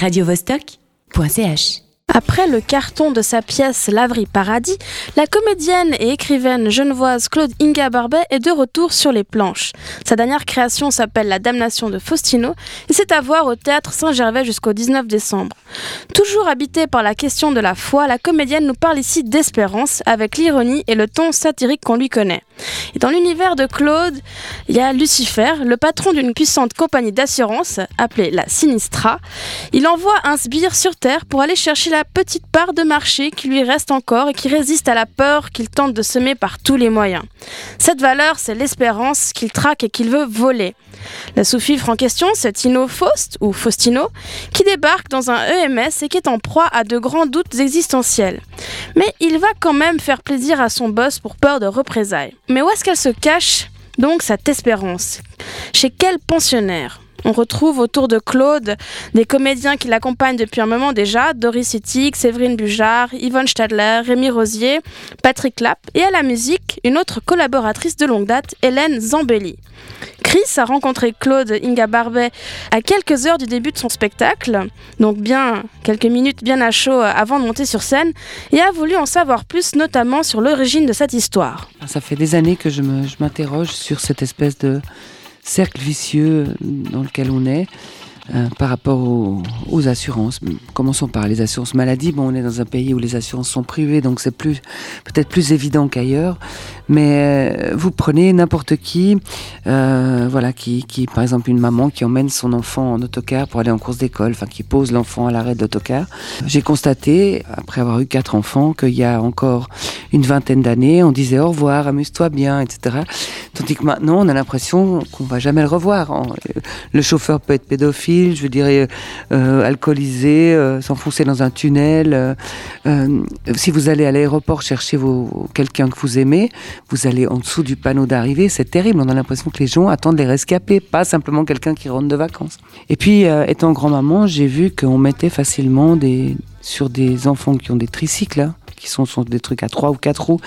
radiovostok.ch. Après le carton de sa pièce Laverie Paradis, la comédienne et écrivaine genevoise Claude Inga Barbet est de retour sur les planches. Sa dernière création s'appelle La Damnation de Faustino et c'est à voir au théâtre Saint-Gervais jusqu'au 19 décembre. Toujours habitée par la question de la foi, la comédienne nous parle ici d'espérance avec l'ironie et le ton satirique qu'on lui connaît. Et dans l'univers de Claude, il y a Lucifer, le patron d'une puissante compagnie d'assurance appelée la Sinistra. Il envoie un sbire sur Terre pour aller chercher la petite part de marché qui lui reste encore et qui résiste à la peur qu'il tente de semer par tous les moyens. Cette valeur, c'est l'espérance qu'il traque et qu'il veut voler. La sous-fifre en question, c'est Tino Faust, ou Faustino, qui débarque dans un EMS et qui est en proie à de grands doutes existentiels. Mais il va quand même faire plaisir à son boss pour peur de représailles. Mais où est-ce qu'elle se cache donc cette espérance? Chez quel pensionnaire? On retrouve autour de Claude des comédiens qui l'accompagnent depuis un moment déjà, Doris Ittig, Séverine Bujard, Yvonne Stadler, Rémi Rosier, Patrick Lapp et à la musique, une autre collaboratrice de longue date, Hélène Zambelli. Chris a rencontré Claude Inga Barbet à quelques heures du début de son spectacle, donc bien quelques minutes bien à chaud avant de monter sur scène, et a voulu en savoir plus, notamment sur l'origine de cette histoire. Ça fait des années que je m'interroge sur cette espèce de cercle vicieux dans lequel on est. Euh, par rapport aux, assurances. Commençons par les assurances maladie. Bon, on est dans un pays où les assurances sont privées, donc c'est plus peut-être plus évident qu'ailleurs. Mais euh, vous prenez n'importe qui, euh, voilà, qui, qui, par exemple, une maman qui emmène son enfant en autocar pour aller en course d'école, enfin qui pose l'enfant à l'arrêt de l'autocar. J'ai constaté, après avoir eu quatre enfants, qu'il y a encore une vingtaine d'années, on disait au revoir, amuse-toi bien, etc. Tandis que maintenant, on a l'impression qu'on va jamais le revoir. Le chauffeur peut être pédophile je euh, euh, alcoolisé, euh, s'enfoncer dans un tunnel. si vous allez à l'aéroport chercher quelqu'un que vous aimez, vous allez en dessous du panneau d'arrivée, c'est terrible. On a l'impression que les gens attendent les rescapés, pas simplement quelqu'un qui rentre de vacances. Et puis, étant grand-maman, j'ai vu qu'on mettait facilement des, sur des enfants qui ont des tricycles, hein, qui sont, sont, des trucs à trois ou quatre roues,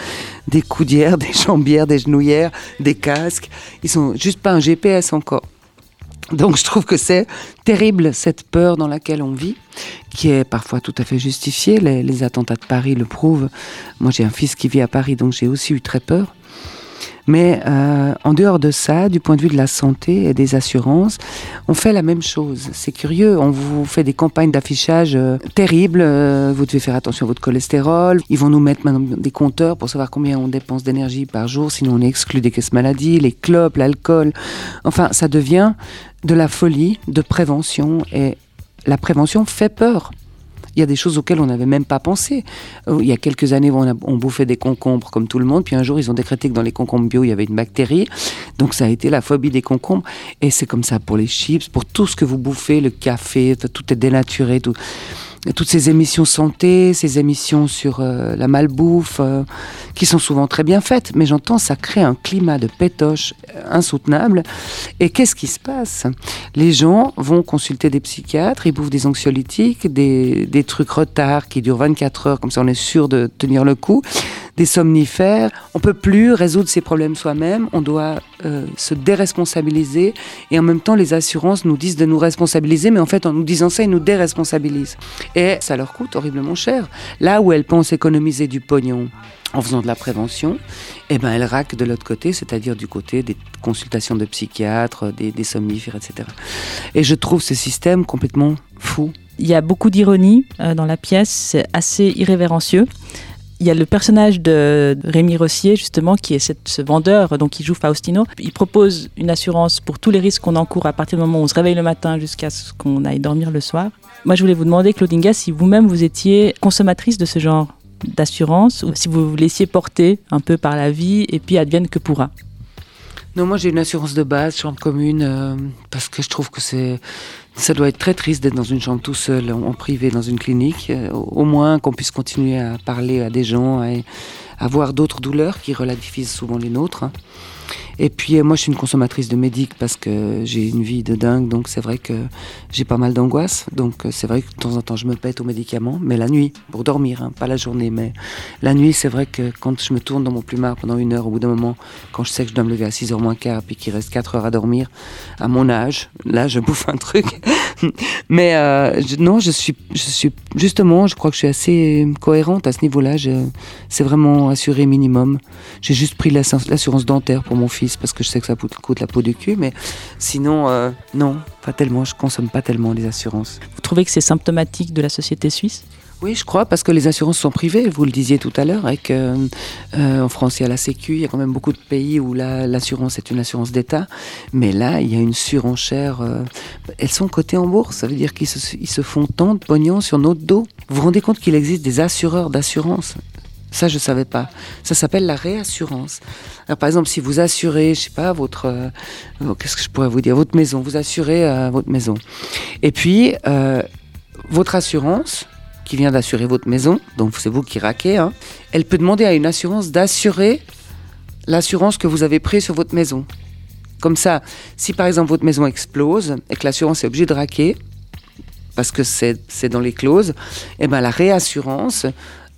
des coudières, des jambières, des genouillères, des casques. Ils sont juste pas un GPS encore. Donc je trouve que c'est terrible cette peur dans laquelle on vit, qui est parfois tout à fait justifiée. Les, attentats de Paris le prouvent. Moi j'ai un fils qui vit à Paris, donc j'ai aussi eu très peur. Mais euh, en dehors de ça, du point de vue de la santé et des assurances, on fait la même chose. C'est curieux, on vous fait des campagnes d'affichage euh, terribles. Euh, vous devez faire attention à votre cholestérol. Ils vont nous mettre maintenant des compteurs pour savoir combien on dépense d'énergie par jour, sinon on est exclu des caisses maladies, les clopes, l'alcool. Enfin, ça devient de la folie de prévention et la prévention fait peur. Il y a des choses auxquelles on n'avait même pas pensé. Euh, il y a quelques années, on, bouffait des concombres comme tout le monde, puis un jour, ils ont décrété que dans les concombres bio, il y avait une bactérie. Donc ça a été la phobie des concombres. Et c'est comme ça pour les chips, pour tout ce que vous bouffez, le café, tout est dénaturé. Tout toutes ces émissions santé, ces émissions sur euh, la malbouffe, euh, qui sont souvent très bien faites, mais j'entends ça crée un climat de pétoche euh, insoutenable. Et qu'est-ce qui se passe? Les gens vont consulter des psychiatres, ils bouffent des anxiolytiques, des, des trucs retard qui durent 24 heures, comme ça on est sûr de tenir le coup des somnifères. On peut plus résoudre ses problèmes soi-même. On doit euh, se déresponsabiliser. Et en même temps, les assurances nous disent de nous responsabiliser, mais en fait, en nous disant ça, ils nous déresponsabilisent. Et ça leur coûte horriblement cher. Là où elles pensent économiser du pognon en faisant de la prévention, eh ben elles raquent de l'autre côté, c'est-à-dire du côté des consultations de psychiatres, des, des somnifères, etc. Et je trouve ce système complètement fou. Il y a beaucoup d'ironie euh, dans la pièce, c'est assez irrévérencieux il y a le personnage de Rémi Rossier, justement, qui est ce vendeur, donc qui joue Faustino. Il propose une assurance pour tous les risques qu'on encourt à partir du moment où on se réveille le matin jusqu'à ce qu'on aille dormir le soir. Moi, je voulais vous demander, Claudinga, si vous-même vous étiez consommatrice de ce genre d'assurance ou si vous vous laissiez porter un peu par la vie et puis advienne que pourra. Non, moi j'ai une assurance de base, chambre commune, euh, parce que je trouve que c'est, ça doit être très triste d'être dans une chambre tout seul, en, privé, dans une clinique. Euh, au moins qu'on puisse continuer à parler à des gens et à voir d'autres douleurs qui relativent souvent les nôtres. Hein. Et puis moi, je suis une consommatrice de médic parce que j'ai une vie de dingue, donc c'est vrai que j'ai pas mal d'angoisse. Donc c'est vrai que de temps en temps, je me pète aux médicaments, mais la nuit, pour dormir, hein, pas la journée, mais la nuit, c'est vrai que quand je me tourne dans mon plumard pendant une heure, au bout d'un moment, quand je sais que je dois me lever à 6h moins quart, puis qu'il reste 4 heures à dormir, à mon âge, là, je bouffe un truc. mais euh, non, je suis, je suis justement, je crois que je suis assez cohérente à ce niveau-là. C'est vraiment assuré minimum. J'ai juste pris l'assurance dentaire pour mon fils parce que je sais que ça coûte la peau du cul, mais sinon, euh, non, pas tellement. Je consomme pas tellement les assurances. Vous trouvez que c'est symptomatique de la société suisse? Oui, je crois, parce que les assurances sont privées, vous le disiez tout à l'heure, et qu'en euh, France, il y a la Sécu, il y a quand même beaucoup de pays où l'assurance est une assurance d'État, mais là, il y a une surenchère. Euh, elles sont cotées en bourse, ça veut dire qu'ils se, se, font tant de pognon sur notre dos. Vous vous rendez compte qu'il existe des assureurs d'assurance? Ça, je ne savais pas. Ça s'appelle la réassurance. Alors, par exemple, si vous assurez, je sais pas, votre, euh, qu'est-ce que je pourrais vous dire, votre maison, vous assurez votre maison. Et puis, votre assurance, qui vient d'assurer votre maison, donc c'est vous qui raquez, hein, elle peut demander à une assurance d'assurer l'assurance que vous avez prise sur votre maison. Comme ça, si par exemple votre maison explose et que l'assurance est obligée de raquer, parce que c'est dans les clauses, eh ben la réassurance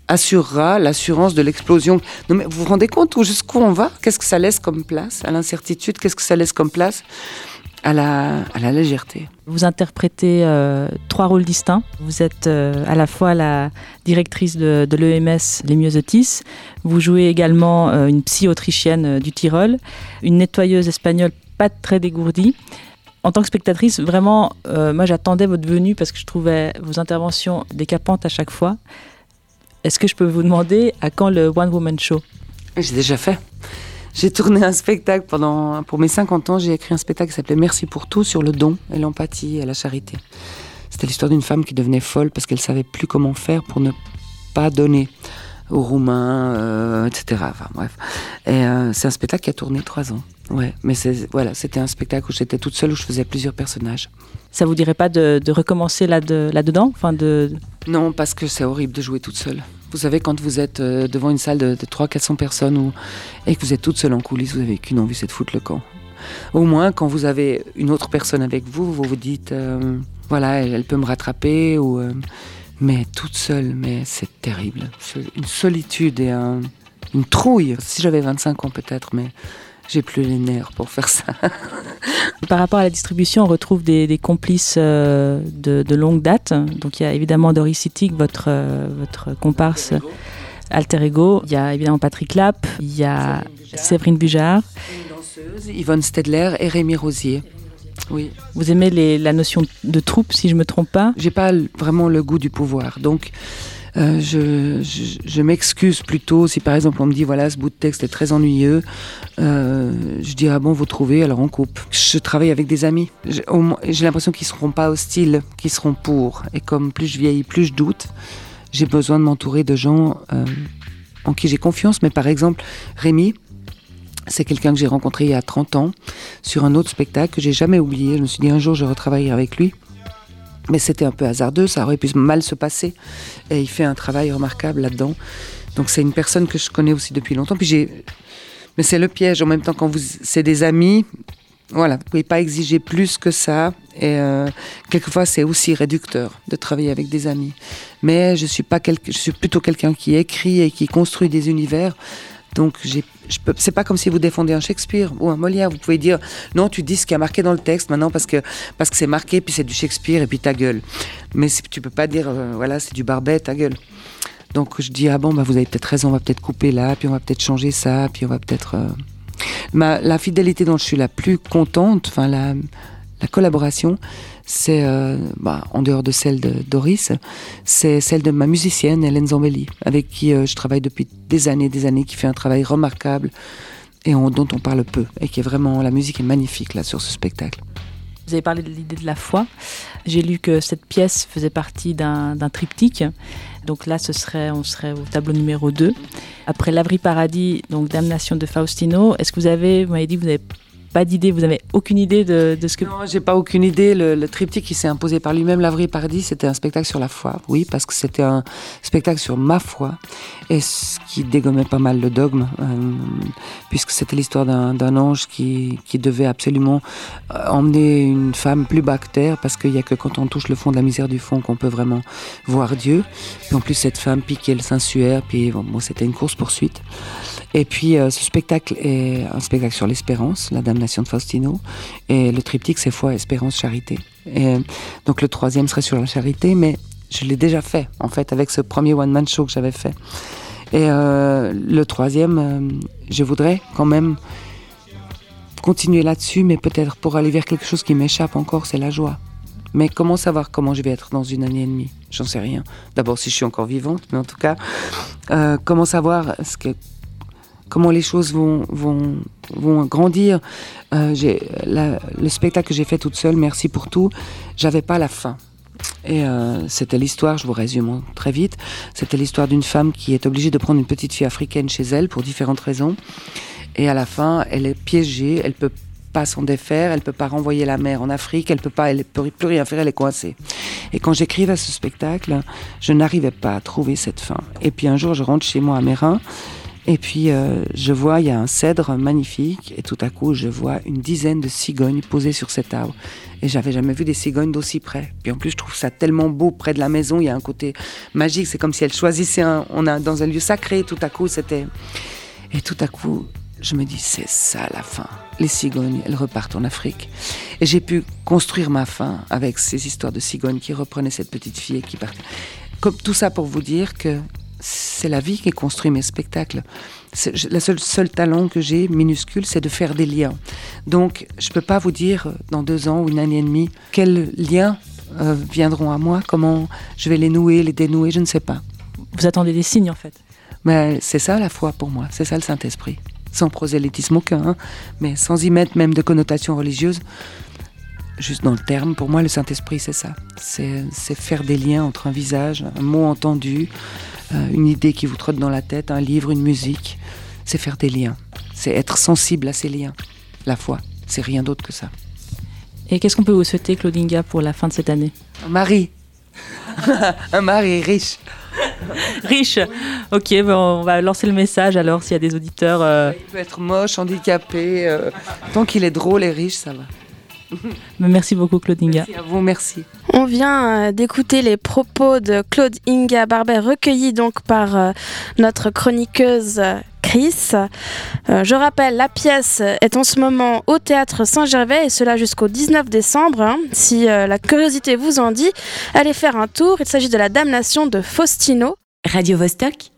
assurera l'assurance de l'explosion. vous vous rendez compte jusqu'où on va? Qu'est-ce que ça laisse comme place à l'incertitude? Qu'est-ce que ça laisse comme place à la, à la légèreté? Vous interprétez euh, trois rôles distincts. Vous êtes euh, à la fois la directrice de, de l'EMS Les Myosotis, vous jouez également euh, une psy autrichienne du Tyrol, une nettoyeuse espagnole pas très dégourdie. En tant que spectatrice, vraiment, moi j'attendais votre venue parce que je trouvais vos interventions décapantes à chaque fois. Est-ce que je peux vous demander à quand le One Woman Show? J'ai déjà fait. J'ai tourné un spectacle pendant, pour mes 50 ans, j'ai écrit un spectacle qui s'appelait Merci pour tout sur le don et l'empathie et la charité. C'était l'histoire d'une femme qui devenait folle parce qu'elle savait plus comment faire pour ne pas donner aux Roumains, euh, etc. Enfin bref. Et euh, c'est un spectacle qui a tourné trois ans. Ouais, mais voilà, c'était un spectacle où j'étais toute seule, où je faisais plusieurs personnages. Ça vous dirait pas de, recommencer là-dedans enfin de... Non, parce que c'est horrible de jouer toute seule. Vous savez, quand vous êtes euh, devant une salle de, 300-400 personnes et que vous êtes toute seule en coulisses, vous n'avez qu'une envie, c'est de foutre le camp. Au moins, quand vous avez une autre personne avec vous, vous vous dites, euh, voilà, elle, peut me rattraper, ou, euh, mais toute seule, mais c'est terrible. Une solitude et une trouille. Si j'avais 25 ans peut-être, mais j'ai plus les nerfs pour faire ça. Par rapport à la distribution, on retrouve des, complices euh, de, longue date. Donc il y a évidemment Doris City, votre, euh, votre comparse alter ego. Il y a évidemment Patrick Lapp, il y a Séverine Bujard. Yvonne Stedler et Rémi Rosier. Oui. Vous aimez la notion de troupe, si je ne me trompe pas? J'ai pas vraiment le goût du pouvoir. Donc, euh, je, je, m'excuse plutôt si par exemple on me dit voilà ce bout de texte est très ennuyeux, euh, je dis ah bon vous trouvez alors on coupe. Je travaille avec des amis, j'ai l'impression qu'ils seront pas hostiles, qu'ils seront pour. Et comme plus je vieillis, plus je doute, j'ai besoin de m'entourer de gens euh, en qui j'ai confiance. Mais par exemple Rémi, c'est quelqu'un que j'ai rencontré il y a 30 ans sur un autre spectacle que j'ai jamais oublié. Je me suis dit un jour je retravaillerai avec lui. Mais c'était un peu hasardeux, ça aurait pu mal se passer. Et il fait un travail remarquable là-dedans. Donc c'est une personne que je connais aussi depuis longtemps. Puis j'ai, mais c'est le piège. En même temps, quand vous, c'est des amis, voilà, vous pouvez pas exiger plus que ça. Et euh, quelquefois, c'est aussi réducteur de travailler avec des amis. Mais je suis pas je suis plutôt quelqu'un qui écrit et qui construit des univers. Donc, c'est pas comme si vous défendez un Shakespeare ou un Molière. Vous pouvez dire non, tu dis ce qui a marqué dans le texte maintenant parce que parce que c'est marqué, puis c'est du Shakespeare et puis ta gueule. Mais tu peux pas dire euh, voilà, c'est du Barbet, ta gueule. Donc je dis ah bon, bah vous avez peut-être raison, on va peut-être couper là, puis on va peut-être changer ça, puis on va peut-être. Euh, Ma, la fidélité dont je suis la plus contente, enfin la, la collaboration, c'est, euh, bah, en dehors de celle de Doris, c'est celle de ma musicienne Hélène Zambelli, avec qui euh, je travaille depuis des années, des années, qui fait un travail remarquable et dont on parle peu, et qui est vraiment, la musique est magnifique là sur ce spectacle. Vous avez parlé de l'idée de la foi. J'ai lu que cette pièce faisait partie d'un triptyque. Donc là, ce serait, on serait au tableau numéro 2. Après L'Abri Paradis, donc Damnation de Faustino, est-ce que vous avez, vous m'avez dit vous avez pas d'idée, vous avez aucune idée de, ce que... Non, j'ai pas aucune idée. Le, triptyque qui s'est imposé par lui-même, Lavry Pardi, c'était un spectacle sur la foi. Oui, parce que c'était un spectacle sur ma foi et ce qui dégommait pas mal le dogme, euh, puisque c'était l'histoire d'un ange qui, qui, devait absolument euh, emmener une femme plus bas que terre, parce qu'il n'y a que quand on touche le fond de la misère du fond qu'on peut vraiment voir Dieu. Puis en plus, cette femme piquait le Saint-Suaire, puis bon, c'était une course-poursuite. Et puis, euh, ce spectacle est un spectacle sur l'espérance, la de Faustino. Et le triptyque, c'est foi, espérance, charité. Et donc, le troisième serait sur la charité, mais je l'ai déjà fait, en fait, avec ce premier one-man show que j'avais fait. Et euh, le troisième, euh, je voudrais quand même continuer là-dessus, mais peut-être pour aller vers quelque chose qui m'échappe encore, c'est la joie. Mais comment savoir comment je vais être dans une année et demie? J'en sais rien. D'abord si je suis encore vivante, mais en tout cas, comment savoir ce que comment les choses vont, vont, vont grandir. Euh, le spectacle que j'ai fait toute seule, Merci pour tout, j'avais pas la fin. Et euh, c'était l'histoire, je vous résume très vite, c'était l'histoire d'une femme qui est obligée de prendre une petite fille africaine chez elle pour différentes raisons. Et à la fin, elle est piégée, elle peut pas s'en défaire, elle peut pas renvoyer la mère en Afrique, elle peut pas, elle peut plus rien faire, elle est coincée. Et quand j'écrivais ce spectacle, je n'arrivais pas à trouver cette fin. Et puis un jour, je rentre chez moi à Mérin et puis euh, je vois, il y a un cèdre magnifique, et tout à coup je vois une dizaine de cigognes posées sur cet arbre. Et j'avais jamais vu des cigognes d'aussi près. Puis en plus je trouve ça tellement beau près de la maison, il y a un côté magique, c'est comme si elles choisissaient un, on a dans un lieu sacré. Tout à coup c'était, et tout à coup je me dis c'est ça la fin. Les cigognes, elles repartent en Afrique. Et j'ai pu construire ma fin avec ces histoires de cigognes qui reprenaient cette petite fille et qui partent. Comme tout ça pour vous dire que c'est la vie qui construit mes spectacles. Le seul, seul talent que j'ai, minuscule, c'est de faire des liens. Donc, je ne peux pas vous dire dans deux ans ou une année et demie quels liens euh, viendront à moi, comment je vais les nouer, les dénouer, je ne sais pas. Vous attendez des signes en fait Mais c'est ça la foi pour moi, c'est ça le Saint-Esprit. Sans prosélytisme aucun, hein, mais sans y mettre même de connotation religieuse juste dans le terme, pour moi, le Saint-Esprit, c'est ça. C'est faire des liens entre un visage, un mot entendu, euh, une idée qui vous trotte dans la tête, un livre, une musique. C'est faire des liens. C'est être sensible à ces liens. La foi, c'est rien d'autre que ça. Et qu'est-ce qu'on peut vous souhaiter, Claudinga, pour la fin de cette année? Un mari. un mari riche. riche. Ok, on va lancer le message alors s'il y a des auditeurs. Euh. Il peut être moche, handicapé. Euh, tant qu'il est drôle et riche, ça va. Merci beaucoup Claude Inga. Merci à vous, merci. On vient euh, d'écouter les propos de Claude Inga Barbet recueillis donc par euh, notre chroniqueuse Chris. Euh, je rappelle, la pièce est en ce moment au théâtre Saint-Gervais et cela jusqu'au 19 décembre. Hein. Si la curiosité vous en dit, allez faire un tour. Il s'agit de la damnation de Faustino. Radio -Vostok